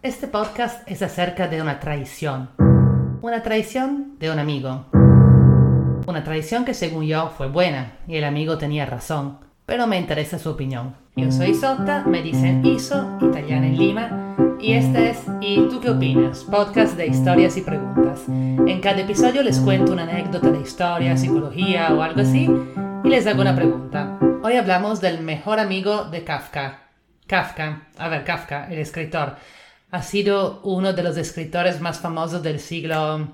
Este podcast es acerca de una traición. Una traición de un amigo. Una traición que según yo fue buena y el amigo tenía razón, pero me interesa su opinión. Yo soy Sota, me dicen Iso, italiana en Lima, y este es ¿Y tú qué opinas? Podcast de historias y preguntas. En cada episodio les cuento una anécdota de historia, psicología o algo así y les hago una pregunta. Hoy hablamos del mejor amigo de Kafka. Kafka, a ver, Kafka, el escritor ha sido uno de los escritores más famosos del siglo...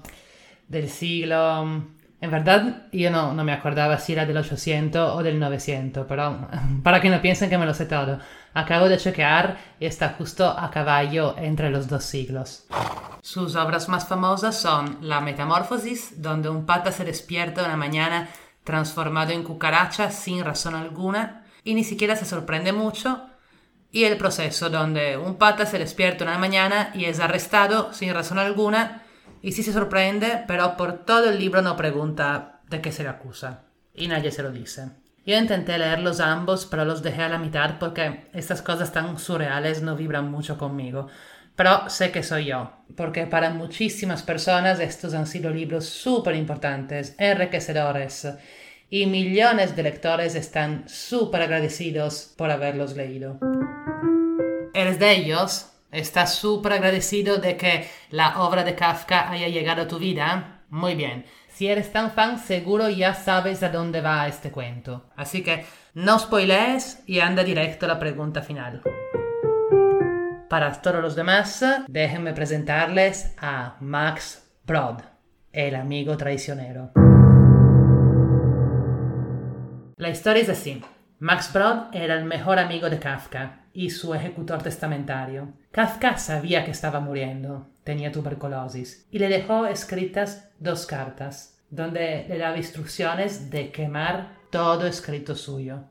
del siglo... En verdad, yo no, no me acordaba si era del 800 o del 900, pero para que no piensen que me lo sé todo, acabo de chequear y está justo a caballo entre los dos siglos. Sus obras más famosas son La Metamorfosis, donde un pata se despierta una mañana transformado en cucaracha sin razón alguna y ni siquiera se sorprende mucho, y el proceso donde un pata se despierta una mañana y es arrestado sin razón alguna y sí se sorprende, pero por todo el libro no pregunta de qué se le acusa y nadie se lo dice. Yo intenté leerlos ambos, pero los dejé a la mitad porque estas cosas tan surreales no vibran mucho conmigo. Pero sé que soy yo, porque para muchísimas personas estos han sido libros súper importantes, enriquecedores, y millones de lectores están súper agradecidos por haberlos leído eres de ellos, estás súper agradecido de que la obra de Kafka haya llegado a tu vida. Muy bien. Si eres tan fan, seguro ya sabes a dónde va este cuento. Así que no spoilees y anda directo a la pregunta final. Para todos los demás, déjenme presentarles a Max Brod, el amigo traicionero. La historia es así. Max Brod era el mejor amigo de Kafka y su ejecutor testamentario. Kafka sabía que estaba muriendo, tenía tuberculosis, y le dejó escritas dos cartas, donde le daba instrucciones de quemar todo escrito suyo.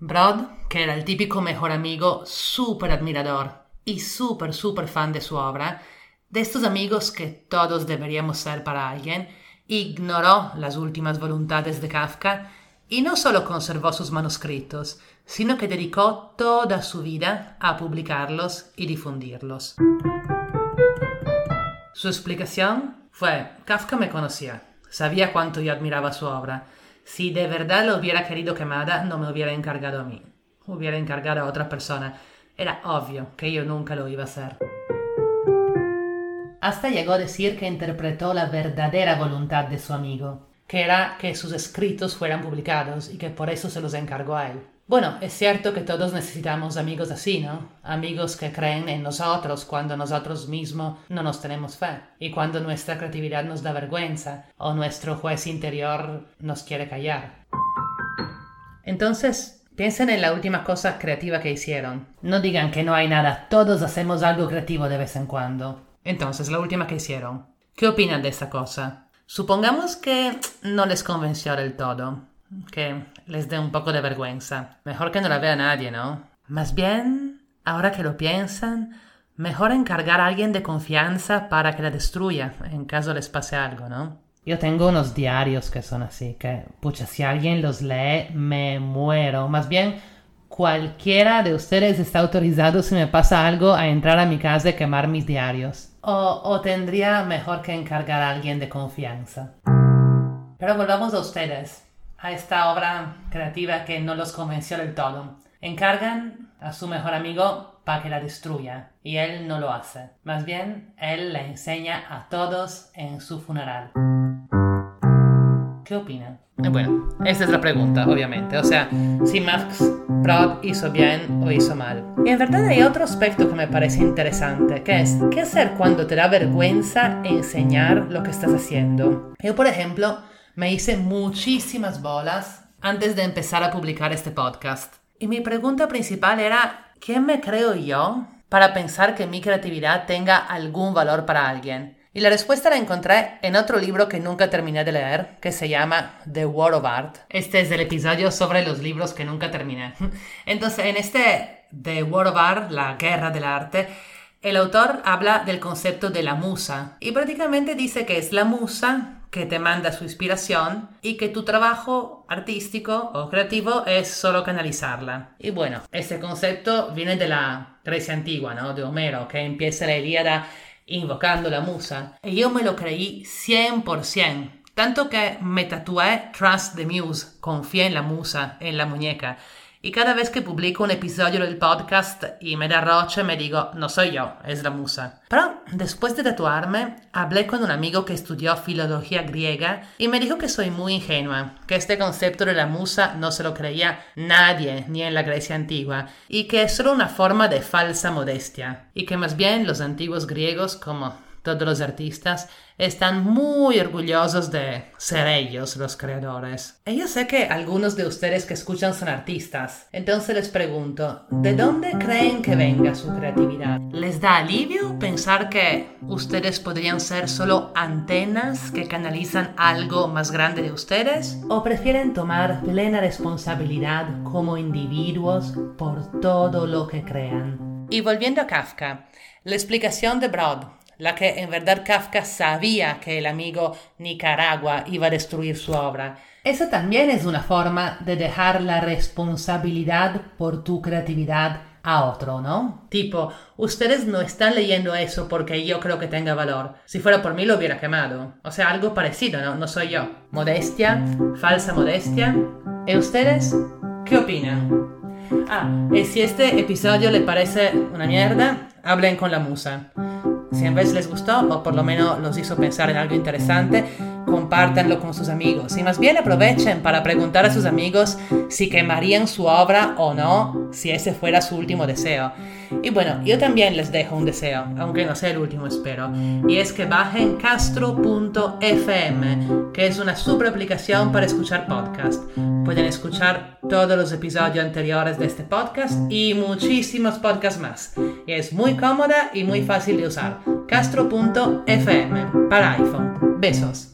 Brod, que era el típico mejor amigo, súper admirador y súper, súper fan de su obra, de estos amigos que todos deberíamos ser para alguien, ignoró las últimas voluntades de Kafka y no solo conservó sus manuscritos, sino que dedicó toda su vida a publicarlos y difundirlos. Su explicación fue, Kafka me conocía, sabía cuánto yo admiraba su obra. Si de verdad lo hubiera querido quemada, no me hubiera encargado a mí, hubiera encargado a otra persona. Era obvio que yo nunca lo iba a hacer. Hasta llegó a decir que interpretó la verdadera voluntad de su amigo, que era que sus escritos fueran publicados y que por eso se los encargó a él. Bueno, es cierto que todos necesitamos amigos así, ¿no? Amigos que creen en nosotros cuando nosotros mismos no nos tenemos fe y cuando nuestra creatividad nos da vergüenza o nuestro juez interior nos quiere callar. Entonces, piensen en la última cosa creativa que hicieron. No digan que no hay nada, todos hacemos algo creativo de vez en cuando. Entonces, la última que hicieron. ¿Qué opinan de esta cosa? Supongamos que no les convenció del todo, que les dé un poco de vergüenza. Mejor que no la vea nadie, ¿no? Más bien, ahora que lo piensan, mejor encargar a alguien de confianza para que la destruya en caso les pase algo, ¿no? Yo tengo unos diarios que son así, que, pucha, si alguien los lee, me muero. Más bien, cualquiera de ustedes está autorizado si me pasa algo a entrar a mi casa y quemar mis diarios. O, tendría mejor que encargar a alguien de confianza. Pero volvamos a ustedes, a esta obra creativa que no los convenció del todo. Encargan a su mejor amigo para que la destruya, y él no lo hace. Más bien, él le enseña a todos en su funeral. ¿Qué opinan? Eh, bueno, esta es la pregunta, obviamente. O sea, si Max Brod hizo bien o hizo mal. Y en verdad hay otro aspecto que me parece interesante, que es, ¿qué hacer cuando te da vergüenza enseñar lo que estás haciendo? Yo, por ejemplo, me hice muchísimas bolas antes de empezar a publicar este podcast. Y mi pregunta principal era, ¿quién me creo yo para pensar que mi creatividad tenga algún valor para alguien? Y la respuesta la encontré en otro libro que nunca terminé de leer, que se llama The War of Art. Este es el episodio sobre los libros que nunca terminé. Entonces, en este The War of Art, la guerra del arte, el autor habla del concepto de la musa y prácticamente dice que es la musa que te manda su inspiración y que tu trabajo artístico o creativo es solo canalizarla. Y bueno, ese concepto viene de la Grecia antigua, ¿no? De Homero, que empieza la Ilíada invocando la musa. Y yo me lo creí 100%. Tanto que me tatué Trust the Muse, confía en la musa, en la muñeca. Y cada vez que publico un episodio del podcast y me da roche, me digo, no soy yo, es la musa. Pero después de tatuarme, hablé con un amigo que estudió filología griega y me dijo que soy muy ingenua, que este concepto de la musa no se lo creía nadie, ni en la Grecia antigua, y que es solo una forma de falsa modestia, y que más bien los antiguos griegos, como todos los artistas están muy orgullosos de ser ellos los creadores. Y yo sé que algunos de ustedes que escuchan son artistas, entonces les pregunto, ¿de dónde creen que venga su creatividad? ¿Les da alivio pensar que ustedes podrían ser solo antenas que canalizan algo más grande de ustedes? ¿O prefieren tomar plena responsabilidad como individuos por todo lo que crean? Y volviendo a Kafka, la explicación de Broad la que en verdad Kafka sabía que el amigo Nicaragua iba a destruir su obra. Esa también es una forma de dejar la responsabilidad por tu creatividad a otro, ¿no? Tipo, ustedes no están leyendo eso porque yo creo que tenga valor. Si fuera por mí lo hubiera quemado. O sea, algo parecido, ¿no? No soy yo. Modestia, falsa modestia. ¿Y ustedes? ¿Qué opinan? Ah, y si este episodio le parece una mierda, hablen con la musa. Si en vez les gustó o por lo menos los hizo pensar en algo interesante, compártanlo con sus amigos y más bien aprovechen para preguntar a sus amigos si quemarían su obra o no si ese fuera su último deseo. Y bueno, yo también les dejo un deseo, aunque no sea el último espero, y es que bajen castro.fm, que es una super aplicación para escuchar podcast. Pueden escuchar todos los episodios anteriores de este podcast y muchísimos podcasts más. Y es muy cómoda y muy fácil de usar. castro.fm para iPhone. Besos.